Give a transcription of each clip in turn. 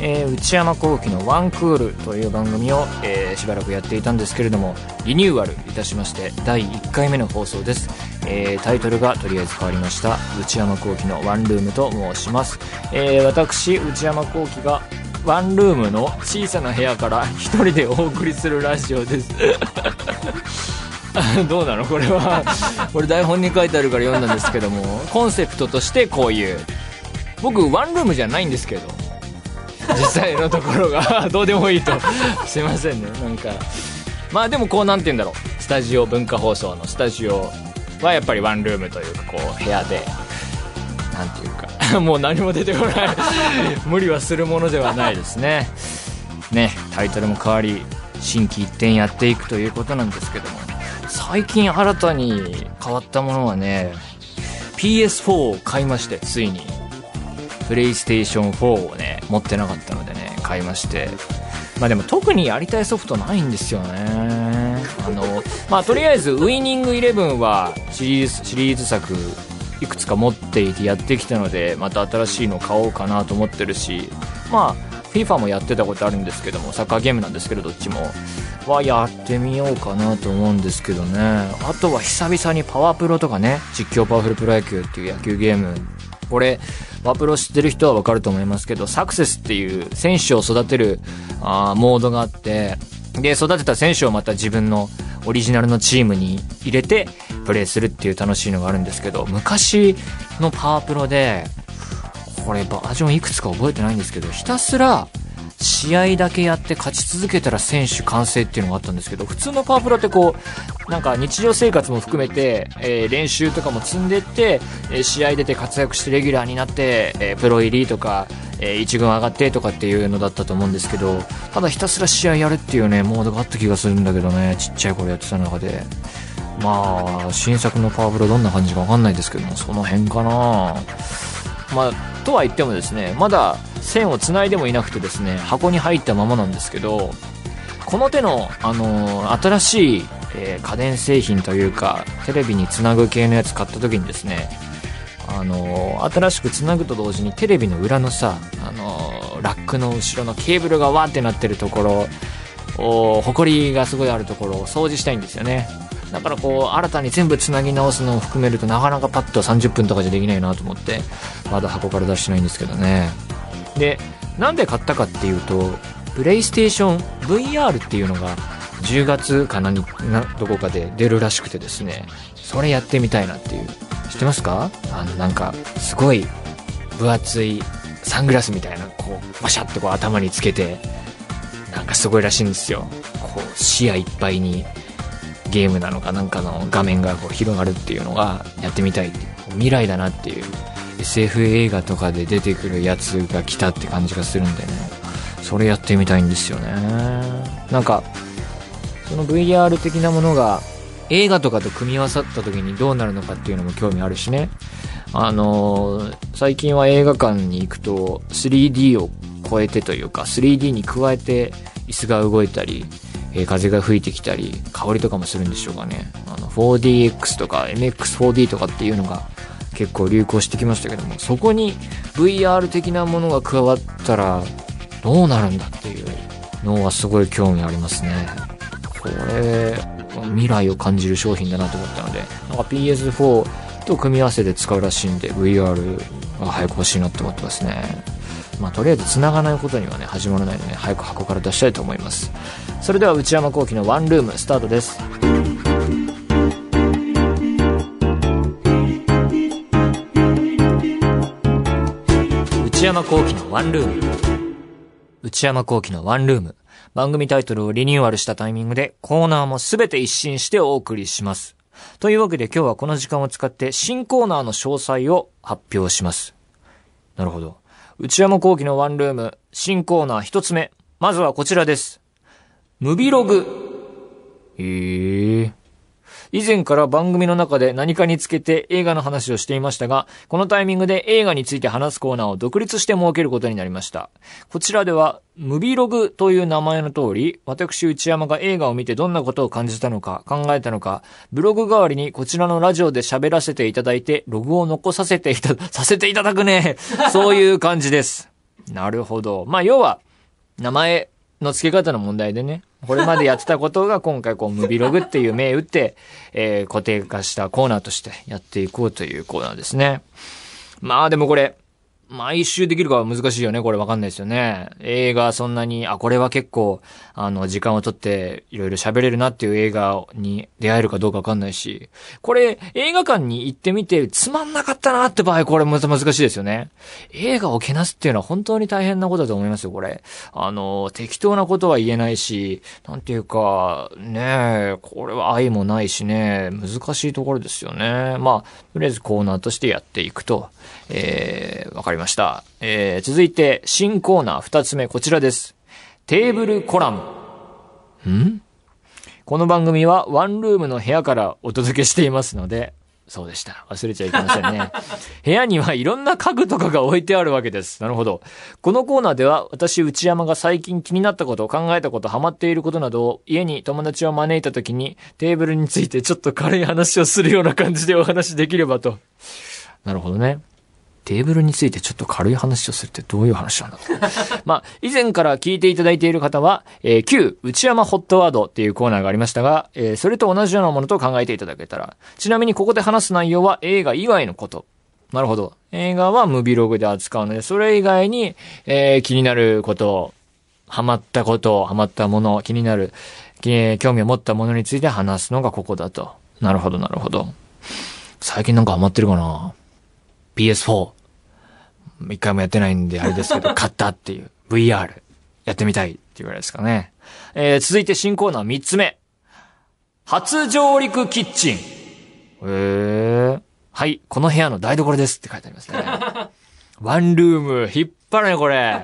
えー内山聖輝のワンクールという番組を、えーしばらくやっていたんですけれどもリニューアルいたしまして第1回目の放送です、えータイトルがとりあえず変わりました。内山聖輝のワンルームと申します、えー私内山聖輝がワンルームの小さな部屋から一人でお送りするラジオです。どうなの？これは。これ台本に書いてあるから読んだんですけども。コンセプトとしてこういう。僕ワンルームじゃないんですけど。実際のところが。どうでもいいと。すいませんね。なんか。まあでもこうなんて言うんだろう。スタジオ文化放送のスタジオはやっぱりワンルームというかこう部屋で。なんていうか。もう何も出てこない。無理はするものではないですね。ね。タイトルも変わり心機一転やっていくということなんですけども。最近新たに変わったものはね PS4 を買いましてついに。プレイステーション4をね持ってなかったのでね買いまして。まあでも特にやりたいソフトないんですよね。あのまあとりあえずウイニングイレブンはシリーズシリーズ作いくつか持っていてやってきたのでまた新しいの買おうかなと思ってるしまあ FIFA もやってたことあるんですけどもサッカーゲームなんですけどどっちも。はやってみようかなと思うんですけどね。あとは久々にパワープロとかね実況パワフルプロ野球っていう野球ゲームこれワプロ知ってる人はわかると思いますけどサクセスっていう選手を育てるあーモードがあってで育てた選手をまた自分のオリジナルのチームに入れてプレーするっていう楽しいのがあるんですけど昔のパワープロでこれバージョンいくつか覚えてないんですけどひたすら試合だけやって勝ち続けたら選手完成っていうのがあったんですけど普通のパワープロってこうなんか日常生活も含めて、えー練習とかも積んでって、え試合出て活躍してレギュラーになって、えプロ入りとか、え1軍上がってとかっていうのだったと思うんですけどただひたすら試合やるっていうねモードがあった気がするんだけどねちっちゃい頃やってた中で。まあ新作のパワープロどんな感じかわかんないですけどもその辺かな。まあ、とは言ってもですね、まだ線を繋いでもいなくてですね、箱に入ったままなんですけど、この手の、あのー新しい、えー家電製品というか、テレビにつなぐ系のやつ買った時にですね、あのー新しくつなぐと同時にテレビの裏のさ、あのラックの後ろのケーブルがわーってなってるところを、ほこりがすごいあるところを掃除したいんですよね。だからこう、新たに全部つなぎ直すのを含めるとなかなかパッと30分とかじゃできないなと思って、まだ箱から出してないんですけどね。で、なんで買ったかっていうと、プレイステーション VR っていうのが10月か何などこかで出るらしくてですね、それやってみたいなっていう。知ってますか？あのなんか、すごい分厚いサングラスみたいな、こう、バシャッとこう頭につけて、なんかすごいらしいんですよ。こう、視野いっぱいにゲームなのかなんかの画面がこう広がるっていうのがやってみたい。っていう未来だなっていう。SF 映画とかで出てくるやつが来たって感じがするんでね。それやってみたいんですよね。なんかその VR 的なものが映画とかと組み合わさった時にどうなるのかっていうのも興味あるしね。あのー最近は映画館に行くと 3D を超えてというか 3D に加えて椅子が動いたり、えー風が吹いてきたり香りとかもするんでしょうかね。あの 4DX とか MX4D とかっていうのが結構流行してきましたけどもそこに VR 的なものが加わったらどうなるんだっていうのはすごい興味ありますね。これ未来を感じる商品だなと思ったのでなんか PS4 と組み合わせて使うらしいんで VR が早く欲しいなって思ってますね。まあとりあえず繋がないことにはね始まらないので、ね、早く箱から出したいと思いますそれでは内山聖輝のワンルームスタートです内山聖輝のワンルーム内山聖輝のワンルーム番組タイトルをリニューアルしたタイミングでコーナーもすべて一新してお送りします。というわけで今日はこの時間を使って新コーナーの詳細を発表します。なるほど。内山幸輝のワンルーム新コーナー一つ目。まずはこちらです。ムビログ。ええ。以前から番組の中で何かにつけて映画の話をしていましたが、このタイミングで映画について話すコーナーを独立して設けることになりました。こちらでは、ムビログという名前の通り、私内山が映画を見てどんなことを感じたのか、考えたのか、ブログ代わりにこちらのラジオで喋らせていただいて、ログを残させていた、させていただくね。そういう感じです。なるほど。まあ、要は、名前の付け方の問題でね、これまでやってたことが今回こう、ムビログっていう名打って、えー固定化したコーナーとしてやっていこうというコーナーですね。まあでもこれ、毎週できるかは難しいよね。これわかんないですよね。映画そんなに、あ、これは結構、あの、時間をとっていろいろ喋れるなっていう映画に出会えるかどうかわかんないし、これ映画館に行ってみてつまんなかったなって場合、これまた難しいですよね。映画をけなすっていうのは本当に大変なことだと思いますよ、これ。あの、適当なことは言えないし、なんていうか、ねえ、これは愛もないしね、難しいところですよね。まあ、とりあえずコーナーとしてやっていくと。えー、わかりますした。えー、続いて、新コーナー二つ目、こちらです。テーブルコラム。ん？この番組はワンルームの部屋からお届けしていますので、そうでした。忘れちゃいけませんね。部屋にはいろんな家具とかが置いてあるわけです。なるほど。このコーナーでは私内山が最近気になったこと、考えたこと、ハマっていることなどを家に友達を招いた時にテーブルについてちょっと軽い話をするような感じでお話できればと。なるほどね。テーブルについてちょっと軽い話をするってどういう話なんだろう。まあ、以前から聞いていただいている方は、えー旧内山ホットワードっていうコーナーがありましたが、えーそれと同じようなものと考えていただけたら。ちなみにここで話す内容は映画以外のこと。なるほど。映画はムビログで扱うので、それ以外に、えー気になること、ハマったこと、ハマったもの、気になる、えー興味を持ったものについて話すのがここだと。なるほど、なるほど。最近なんかハマってるかな ?PS4。一回もやってないんであれですけど、買ったっていう。VR。やってみたいっていうぐらいですかね。えー続いて新コーナー三つ目。初上陸キッチン。へー。はい、この部屋の台所ですって書いてありますね。ワンルーム、引っ張るね、これ。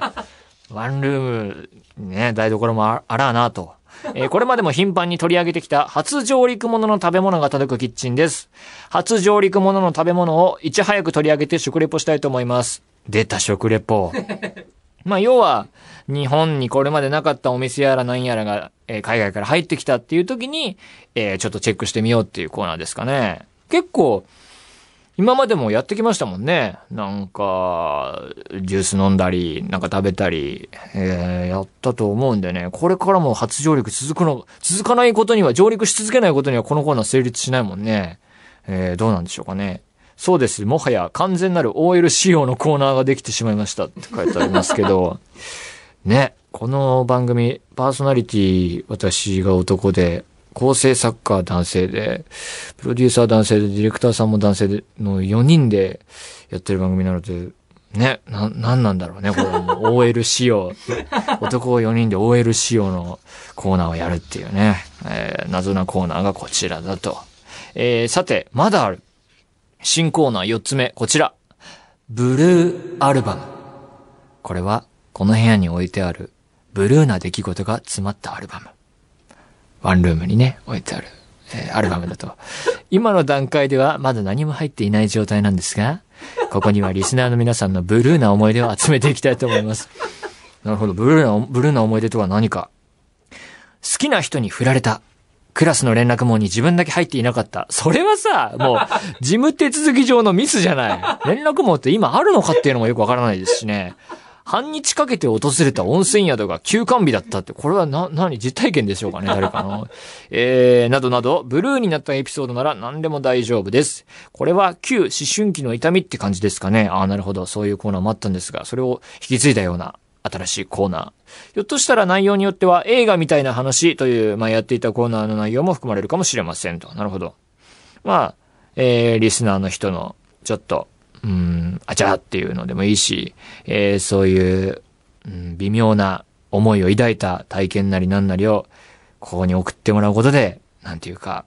ワンルーム、ね、台所もああらあなと。えーこれまでも頻繁に取り上げてきた初上陸ものの食べ物が届くキッチンです。初上陸ものの食べ物をいち早く取り上げて食レポしたいと思います。出た食レポ。まあ、要は、日本にこれまでなかったお店やら何やらが、えー海外から入ってきたっていう時に、えーちょっとチェックしてみようっていうコーナーですかね。結構、今までもやってきましたもんね。なんか、ジュース飲んだり、なんか食べたり、えーやったと思うんでね。これからも初上陸続くの、続かないことには、上陸し続けないことにはこのコーナー成立しないもんね。えーどうなんでしょうかね。そうです。もはや完全なる OL 仕様のコーナーができてしまいましたって書いてありますけど、ね、この番組、パーソナリティ、私が男で、構成作家男性で、プロデューサー男性で、ディレクターさんも男性で、の4人でやってる番組なので、ね、な、なんなんだろうね、これも OL 仕様。男4人で OL 仕様のコーナーをやるっていうね、えー謎なコーナーがこちらだと。えーさて、まだある。新コーナー4つ目、こちら。ブルーアルバム。これは、この部屋に置いてある、ブルーな出来事が詰まったアルバム。ワンルームにね、置いてある、えーアルバムだと。今の段階ではまだ何も入っていない状態なんですが、ここにはリスナーの皆さんのブルーな思い出を集めていきたいと思います。なるほど、ブルーな、ブルーな思い出とは何か。好きな人に振られた。クラスの連絡網に自分だけ入っていなかった。それはさ、もう、事務手続き上のミスじゃない。連絡網って今あるのかっていうのもよくわからないですしね。半日かけて訪れた温泉宿が休館日だったって、これはな、何実体験でしょうかね誰かの。えー、などなど、ブルーになったエピソードなら何でも大丈夫です。これは旧思春期の痛みって感じですかね。ああ、なるほど。そういうコーナーもあったんですが、それを引き継いだような新しいコーナー。ひょっとしたら内容によっては映画みたいな話という、まあ、やっていたコーナーの内容も含まれるかもしれませんと。なるほど。まあ、えー、リスナーの人の、ちょっと、うん、あちゃっていうのでもいいし、えー、そういう、うん、微妙な思いを抱いた体験なりなんなりを、ここに送ってもらうことで、なんていうか、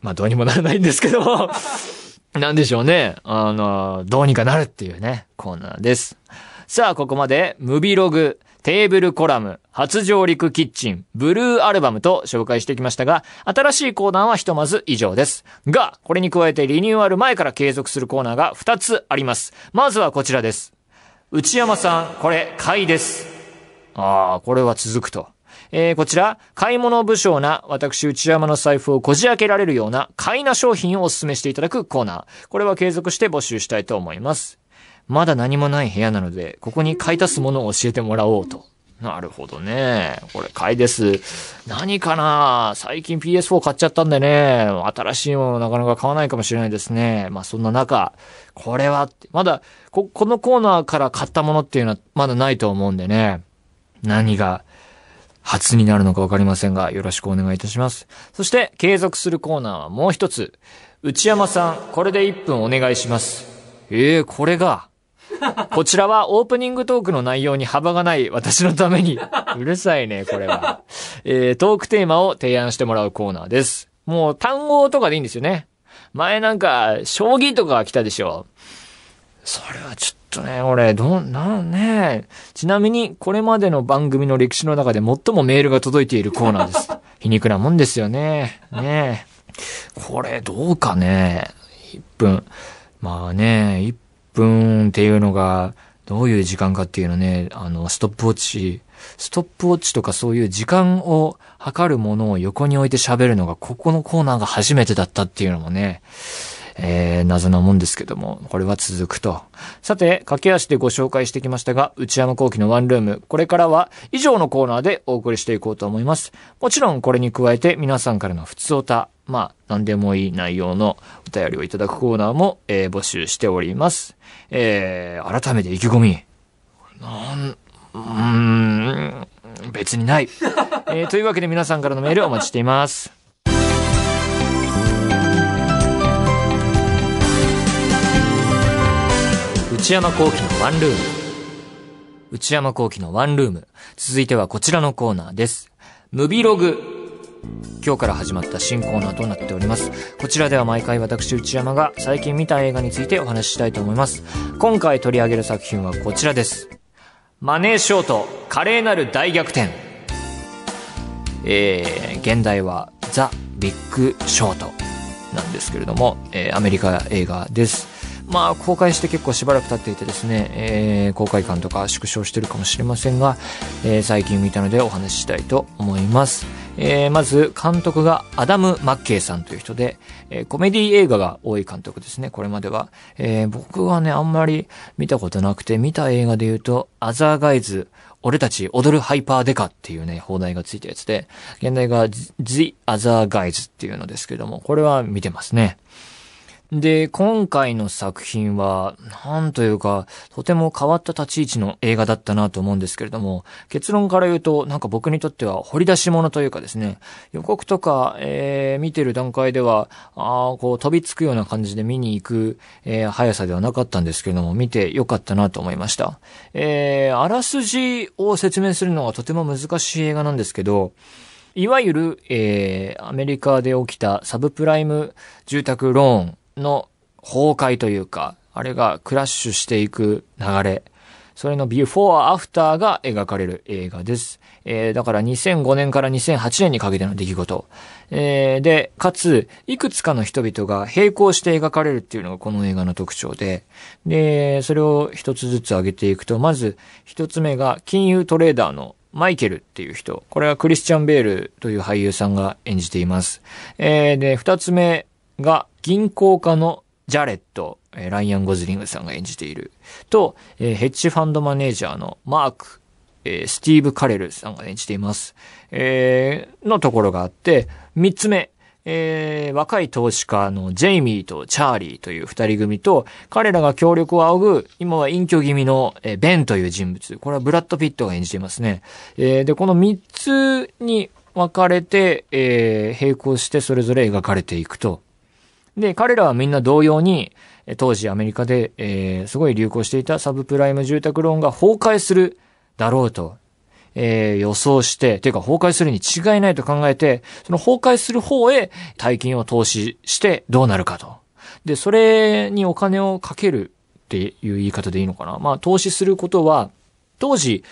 まあ、どうにもならないんですけど、なんでしょうね。あの、どうにかなるっていうね、コーナーです。さあ、ここまで、ムビログ、テーブルコラム、初上陸キッチン、ブルーアルバムと紹介してきましたが、新しいコーナーはひとまず以上です。が、これに加えてリニューアル前から継続するコーナーが2つあります。まずはこちらです。内山さん、これ、買いです。ああ、これは続くと。えー、こちら、買い物不詳な私内山の財布をこじ開けられるような買いな商品をお勧めしていただくコーナー。これは継続して募集したいと思います。まだ何もない部屋なので、ここに買い足すものを教えてもらおうと。なるほどね。これ買いです。何かな？最近 PS4 買っちゃったんでね、新しいものなかなか買わないかもしれないですね。まあそんな中、これは、まだこ、このコーナーから買ったものっていうのはまだないと思うんでね。何が初になるのかわかりませんが、よろしくお願いいたします。そして、継続するコーナーはもう一つ。内山さん、これで1分お願いします。ええー、これが。こちらはオープニングトークの内容に幅がない私のために。うるさいね、これは。えー、トークテーマを提案してもらうコーナーです。もう単語とかでいいんですよね。前なんか、将棋とか来たでしょ。それはちょっとね、俺、どん、なんね、ちなみに、これまでの番組の歴史の中で最もメールが届いているコーナーです。皮肉なもんですよね。ねこれ、どうかね。1分。まあね、1分っていうのが、どういう時間かっていうのね、あの、ストップウォッチ、ストップウォッチとかそういう時間を測るものを横に置いて喋るのが、ここのコーナーが初めてだったっていうのもね、えー、謎なもんですけども、これは続くと。さて、駆け足でご紹介してきましたが、内山幸輝のワンルーム、これからは以上のコーナーでお送りしていこうと思います。もちろんこれに加えて皆さんからの普通おた、まあ、何でもいい内容のお便りをいただくコーナーも、えー、募集しております。えー、改めて意気込み。なん、うーん、別にない。えー、というわけで皆さんからのメールお待ちしています。内山幸輝のワンルーム。内山幸輝のワンルーム。続いてはこちらのコーナーです。ムビログ。今日から始まった新コーナーとなっております。こちらでは毎回私内山が最近見た映画についてお話ししたいと思います。今回取り上げる作品はこちらです。マネーショート、華麗なる大逆転。えー、現代はザ・ビッグ・ショートなんですけれども、えー、アメリカ映画です。まあ、公開して結構しばらく経っていてですね、えー、公開感とか縮小してるかもしれませんが、えー、最近見たのでお話ししたいと思います。えー、まず、監督がアダム・マッケイさんという人で、えー、コメディ映画が多い監督ですね、これまでは。えー、僕はね、あんまり見たことなくて、見た映画で言うと、アザーガイズ、俺たち踊るハイパーデカっていうね、放題がついたやつで、現代が The Other Guys っていうのですけども、これは見てますね。で、今回の作品は、なんというか、とても変わった立ち位置の映画だったなと思うんですけれども、結論から言うと、なんか僕にとっては掘り出し物というかですね、予告とか、えー、見てる段階では、ああこう飛びつくような感じで見に行く、えー、速さではなかったんですけれども、見てよかったなと思いました。えー、あらすじを説明するのがとても難しい映画なんですけど、いわゆる、えー、アメリカで起きたサブプライム住宅ローンの崩壊というか、あれがクラッシュしていく流れ。それのビューフォーアフターが描かれる映画です。えー、だから2005年から2008年にかけての出来事。えー、で、かつ、いくつかの人々が並行して描かれるっていうのがこの映画の特徴で、で、それを一つずつ挙げていくと、まず一つ目が金融トレーダーのマイケルっていう人。これはクリスチャン・ベールという俳優さんが演じています。えー、で、二つ目が銀行家のジャレット、え、ライアン・ゴズリングさんが演じている。と、え、ヘッジファンドマネージャーのマーク、え、スティーブ・カレルさんが演じています。え、のところがあって、三つ目、えー、若い投資家のジェイミーとチャーリーという二人組と、彼らが協力を仰ぐ、今は隠居気味の、えー、ベンという人物。これはブラッド・ピットが演じていますね。えー、で、この三つに分かれて、えー、並行してそれぞれ描かれていくと。で、彼らはみんな同様に、当時アメリカで、えー、すごい流行していたサブプライム住宅ローンが崩壊するだろうと、えー、予想して、ていうか崩壊するに違いないと考えて、その崩壊する方へ大金を投資してどうなるかと。で、それにお金をかけるっていう言い方でいいのかな。まあ、投資することは、当時、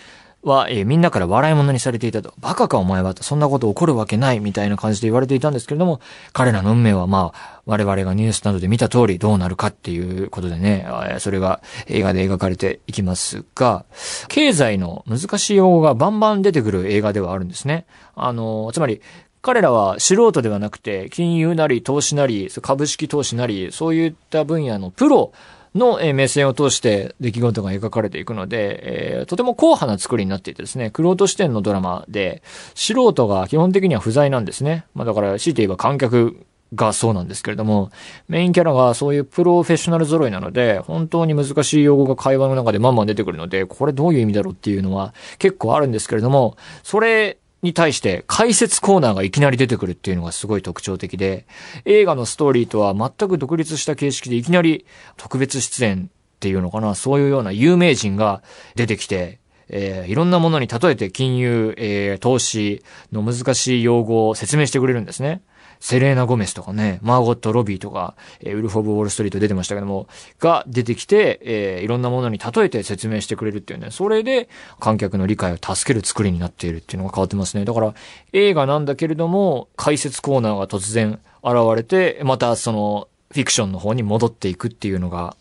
は、えーみんなから笑い物にされていたと。バカかお前はと。そんなこと起こるわけないみたいな感じで言われていたんですけれども、彼らの運命はまあ、我々がニュースなどで見た通りどうなるかっていうことでね、えそれが映画で描かれていきますが、経済の難しい用語がバンバン出てくる映画ではあるんですね。あの、つまり、彼らは素人ではなくて、金融なり投資なり、株式投資なり、そういった分野のプロの目線を通して出来事が描かれていくので、えーとても硬派な作りになっていてですね、クロート視点のドラマで、素人が基本的には不在なんですね。まあだから、強いて言えば観客がそうなんですけれども、メインキャラがそういうプロフェッショナル揃いなので、本当に難しい用語が会話の中でまんまん出てくるので、これどういう意味だろうっていうのは結構あるんですけれども、それに対して解説コーナーがいきなり出てくるっていうのがすごい特徴的で、映画のストーリーとは全く独立した形式でいきなり特別出演っていうのかな、そういうような有名人が出てきて、えーいろんなものに例えて金融、えー投資の難しい用語を説明してくれるんですね。セレーナ・ゴメスとかね、マーゴット・ロビーとか、えーウルフ・オブ・ウォール・ストリート出てましたけども、が出てきて、えーいろんなものに例えて説明してくれるっていうね、それで観客の理解を助ける作りになっているっていうのが変わってますね。だから、映画なんだけれども、解説コーナーが突然現れて、またその、フィクションの方に戻っていくっていうのが、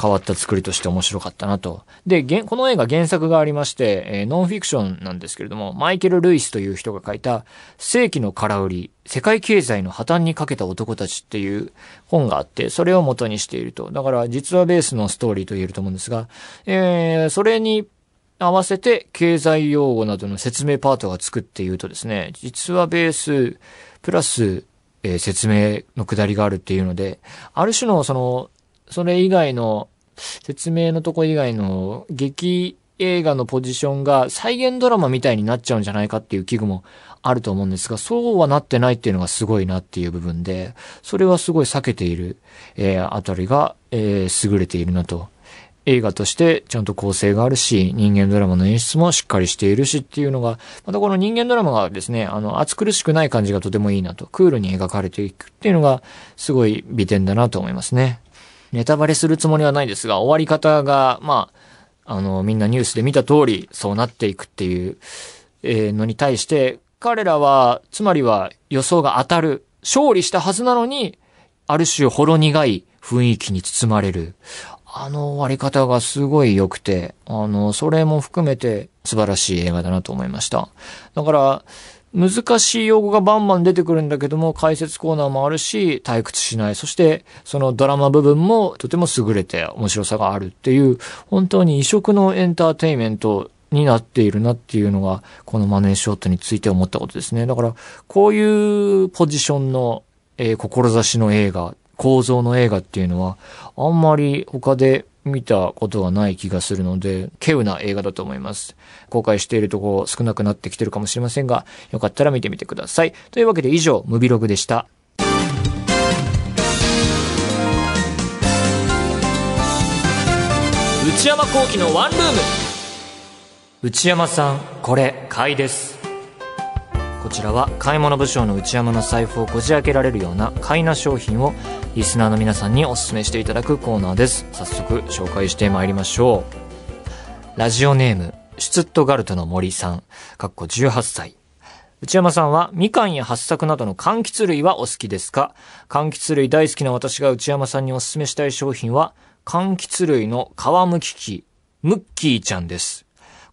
変わった作りとして面白かったなと。で、この映画原作がありまして、えーノンフィクションなんですけれども、マイケル・ルイスという人が書いた、世紀の空売り、世界経済の破綻にかけた男たちっていう本があって、それを元にしていると。だから、実はベースのストーリーと言えると思うんですが、えーそれに合わせて経済用語などの説明パートが作っているとですね、実はベース、プラス、えー説明のくだりがあるっていうので、ある種のその、それ以外の、説明のとこ以外の劇映画のポジションが再現ドラマみたいになっちゃうんじゃないかっていう危惧もあると思うんですが、そうはなってないっていうのがすごいなっていう部分で、それはすごい避けている、えーあたりが、えー優れているなと。映画としてちゃんと構成があるし、人間ドラマの演出もしっかりしているしっていうのが、またこの人間ドラマがですね、あの、暑苦しくない感じがとてもいいなと、クールに描かれていくっていうのが、すごい美点だなと思いますね。ネタバレするつもりはないですが、終わり方が、まあ、あの、みんなニュースで見た通り、そうなっていくっていう、えーのに対して、彼らは、つまりは予想が当たる、勝利したはずなのに、ある種ほろ苦い雰囲気に包まれる。あの終わり方がすごい良くて、あの、それも含めて素晴らしい映画だなと思いました。だから、難しい用語がバンバン出てくるんだけども、解説コーナーもあるし、退屈しない。そして、そのドラマ部分もとても優れて面白さがあるっていう、本当に異色のエンターテインメントになっているなっていうのが、このマネーショットについて思ったことですね。だから、こういうポジションの、えー志の映画、構造の映画っていうのは、あんまり他で見たことがない気がするので、稀有な映画だと思います。公開しているところ少なくなってきてるかもしれませんが、よかったら見てみてください。というわけで以上、ムビログでした。内山幸喜のワンルーム内山さん、これ、買いです。こちらは買い物部長の内山の財布をこじ開けられるような買いな商品をリスナーの皆さんにお勧めしていただくコーナーです。早速紹介してまいりましょう。ラジオネーム、シュツットガルトの森さん、かっこ18歳。内山さんは、みかんや八作などの柑橘類はお好きですか？柑橘類大好きな私が内山さんにお勧めしたい商品は、柑橘類の皮むき器、ムッキーちゃんです。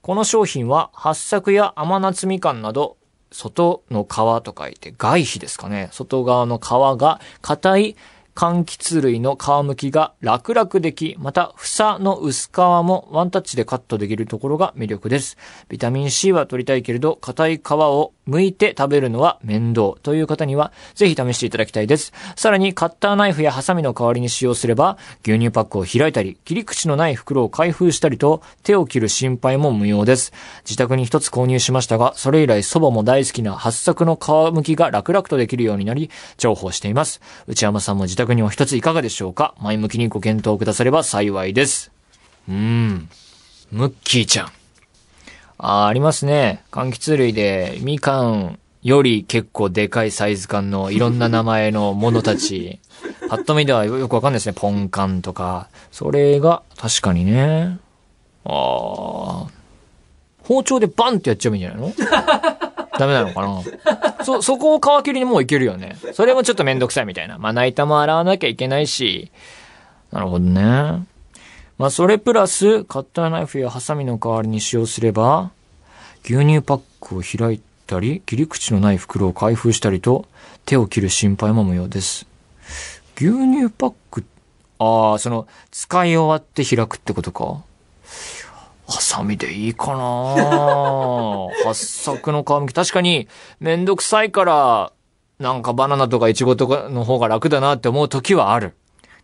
この商品は、八作や甘夏みかんなど、外の皮と書いて外皮ですかね。外側の皮が硬い柑橘類の皮むきが楽々でき、また房の薄皮もワンタッチでカットできるところが魅力です。ビタミン C は取りたいけれど、硬い皮を剥いて食べるのは面倒という方には、ぜひ試していただきたいです。さらに、カッターナイフやハサミの代わりに使用すれば、牛乳パックを開いたり、切り口のない袋を開封したりと、手を切る心配も無用です。自宅に一つ購入しましたが、それ以来祖母も大好きな八作の皮むきが楽々とできるようになり、重宝しています。内山さんも自宅にお一ついかがでしょうか？前向きにご検討くだされば幸いです。うーん。ムッキーちゃん。あー、ありますね。柑橘類で、みかんより結構でかいサイズ感のいろんな名前のものたち。パッと見ではよくわかんないですね。ポンカンとか。それが、確かにね。あー。包丁でバンってやっちゃえばいいんじゃないの？ダメなのかな？そ、そこを皮切りにもういけるよね。それもちょっとめんどくさいみたいな。まな板も洗わなきゃいけないし。なるほどね。まあ、それプラス、カッターナイフやハサミの代わりに使用すれば、牛乳パックを開いたり、切り口のない袋を開封したりと、手を切る心配も無用です。牛乳パック、ああ、その、使い終わって開くってことか。ハサミでいいかな 八作の皮むき。確かに、めんどくさいから、なんかバナナとかイチゴとかの方が楽だなって思う時はある。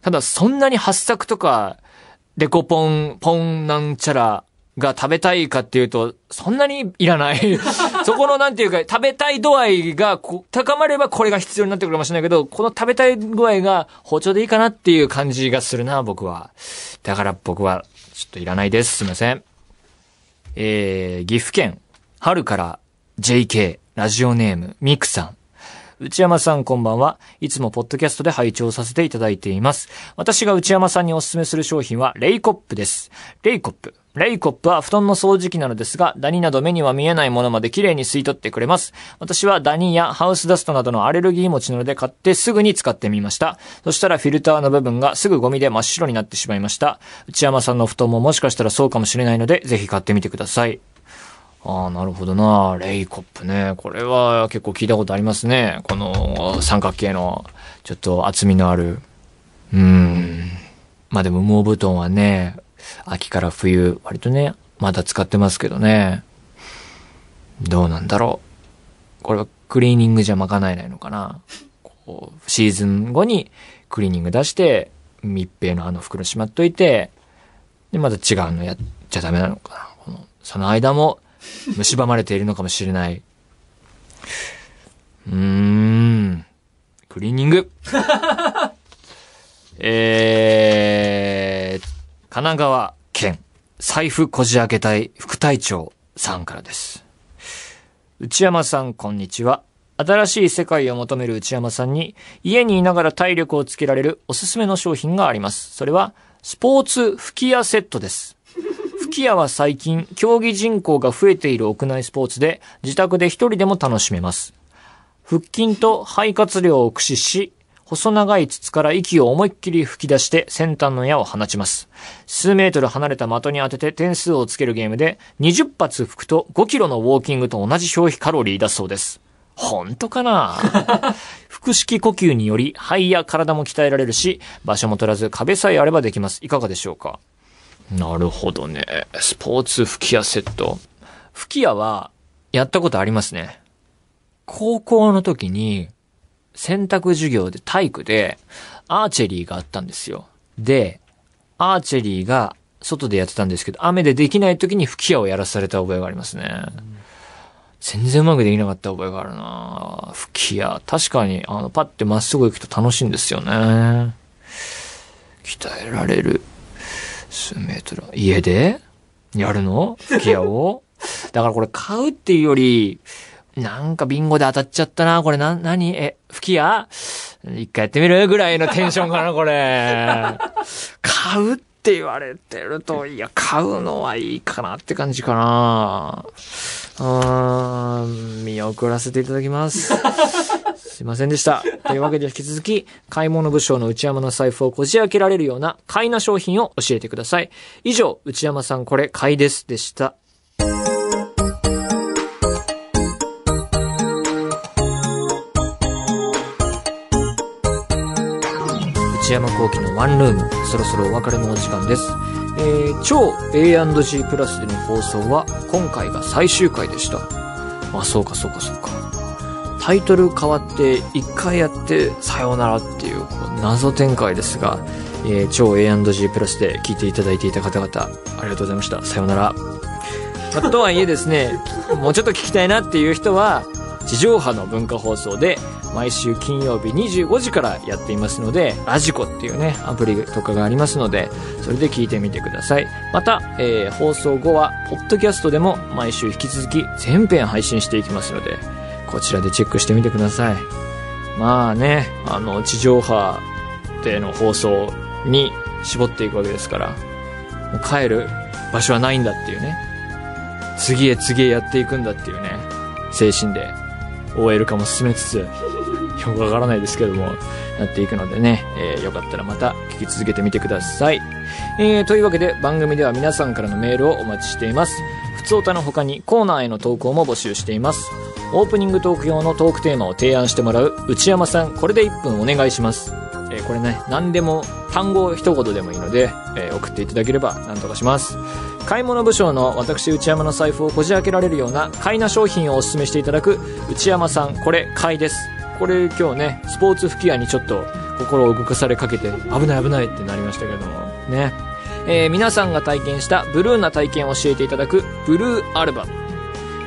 ただ、そんなに八作とか、デコポン、ポンなんちゃらが食べたいかっていうと、そんなにいらない。そこのなんていうか、食べたい度合いが高まればこれが必要になってくるかもしれないけど、この食べたい具合が包丁でいいかなっていう感じがするな、僕は。だから僕は、ちょっといらないです。すいません。えー、岐阜県、春から JK、ラジオネーム、ミクさん。内山さんこんばんは。いつもポッドキャストで拝聴させていただいています。私が内山さんにおすすめする商品は、レイコップです。レイコップ。レイコップは布団の掃除機なのですが、ダニなど目には見えないものまで綺麗に吸い取ってくれます。私はダニやハウスダストなどのアレルギー持ちなので買ってすぐに使ってみました。そしたらフィルターの部分がすぐゴミで真っ白になってしまいました。内山さんの布団ももしかしたらそうかもしれないので、ぜひ買ってみてください。ああ、なるほどな。レイコップね。これは結構聞いたことありますね。この三角形の、ちょっと厚みのある。うーん。まあでも羽毛布団はね、秋から冬、割とね、まだ使ってますけどね。どうなんだろう。これはクリーニングじゃ賄えないのかな。こう、シーズン後にクリーニング出して、密閉のあの袋しまっといて、で、また違うのやっちゃダメなのかな。このその間も、蝕まれているのかもしれない。うーん。クリーニング。えー、神奈川県財布こじ開け隊副隊長さんからです。内山さん、こんにちは。新しい世界を求める内山さんに、家にいながら体力をつけられるおすすめの商品があります。それは、スポーツ吹き矢セットです。吹き矢は最近、競技人口が増えている屋内スポーツで、自宅で一人でも楽しめます。腹筋と肺活量を駆使し、細長い筒から息を思いっきり吹き出して先端の矢を放ちます。数メートル離れた的に当てて点数をつけるゲームで、20発吹くと5キロのウォーキングと同じ消費カロリーだそうです。本当かな？腹式呼吸により肺や体も鍛えられるし、場所も取らず壁さえあればできます。いかがでしょうか？なるほどね。スポーツ吹き矢セット。吹き矢は、やったことありますね。高校の時に、選択授業で体育で、アーチェリーがあったんですよ。で、アーチェリーが外でやってたんですけど、雨でできない時に吹き矢をやらされた覚えがありますね。全然うまくできなかった覚えがあるな吹き矢。確かに、あの、パッてまっすぐ行くと楽しいんですよね。鍛えられる。数メートル。家でやるの？吹き矢をだからこれ買うっていうより、なんかビンゴで当たっちゃったな。これな、なにえ、吹き矢？一回やってみるぐらいのテンションかな、これ。買うって言われてると、いや、買うのはいいかなって感じかな。うーん、見送らせていただきます。すいませんでした。というわけで引き続き、買い物部省の内山の財布をこじ開けられるような買いな商品を教えてください。以上、内山さんこれ買いですでした。内山幸喜のワンルーム、そろそろお別れのお時間です。えー、超 A&G プラスでの放送は今回が最終回でした。あ、そうかそうかそうか。タイトル変わって一回やってさようならっていうこう謎展開ですが、えー、超 A&G プラスで聞いていただいていた方々、ありがとうございました。さようなら。とはいえですね、もうちょっと聞きたいなっていう人は、地上波の文化放送で毎週金曜日25時からやっていますので、ラジコっていうね、アプリとかがありますので、それで聞いてみてください。また、えー放送後は、ポッドキャストでも毎週引き続き全編配信していきますので、こちらでチェックしてみてください。まあね、あの、地上波での放送に絞っていくわけですから、もう帰る場所はないんだっていうね。次へ次へやっていくんだっていうね、精神で OL 化も進めつつ、よくわからないですけども、やっていくのでね、えーよかったらまた聞き続けてみてください。えーというわけで番組では皆さんからのメールをお待ちしています。ふつおたの他にコーナーへの投稿も募集しています。オープニングトーク用のトークテーマを提案してもらう内山さん、これで1分お願いします。えーこれね、何でも単語一言でもいいので、えー送っていただければ何とかします。買い物部署の私内山の財布をこじ開けられるような買いな商品をお勧めしていただく内山さん、これ買いです。これ今日ね、スポーツ吹き矢にちょっと心を動かされかけて危ない危ないってなりましたけども、ね。えー皆さんが体験したブルーな体験を教えていただくブルーアルバム。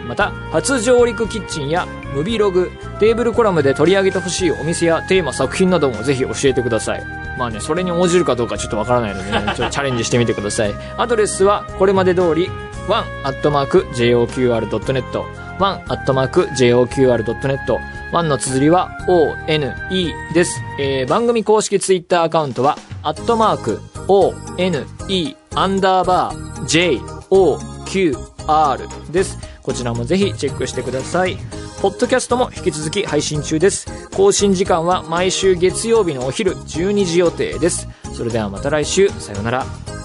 また、初上陸キッチンやムビログ、テーブルコラムで取り上げてほしいお店やテーマ作品などもぜひ教えてください。まあね、それに応じるかどうかちょっとわからないのでね、ちょっとチャレンジしてみてください。アドレスはこれまで通り、one.joqr.net、one.joqr.net、1の綴りは one です。えー番組公式ツイッターアカウントは、アットマーク one アンダーバー joqr です。こちらもぜひチェックしてください。ポッドキャストも引き続き配信中です。更新時間は毎週月曜日のお昼12時予定です。それではまた来週、さようなら。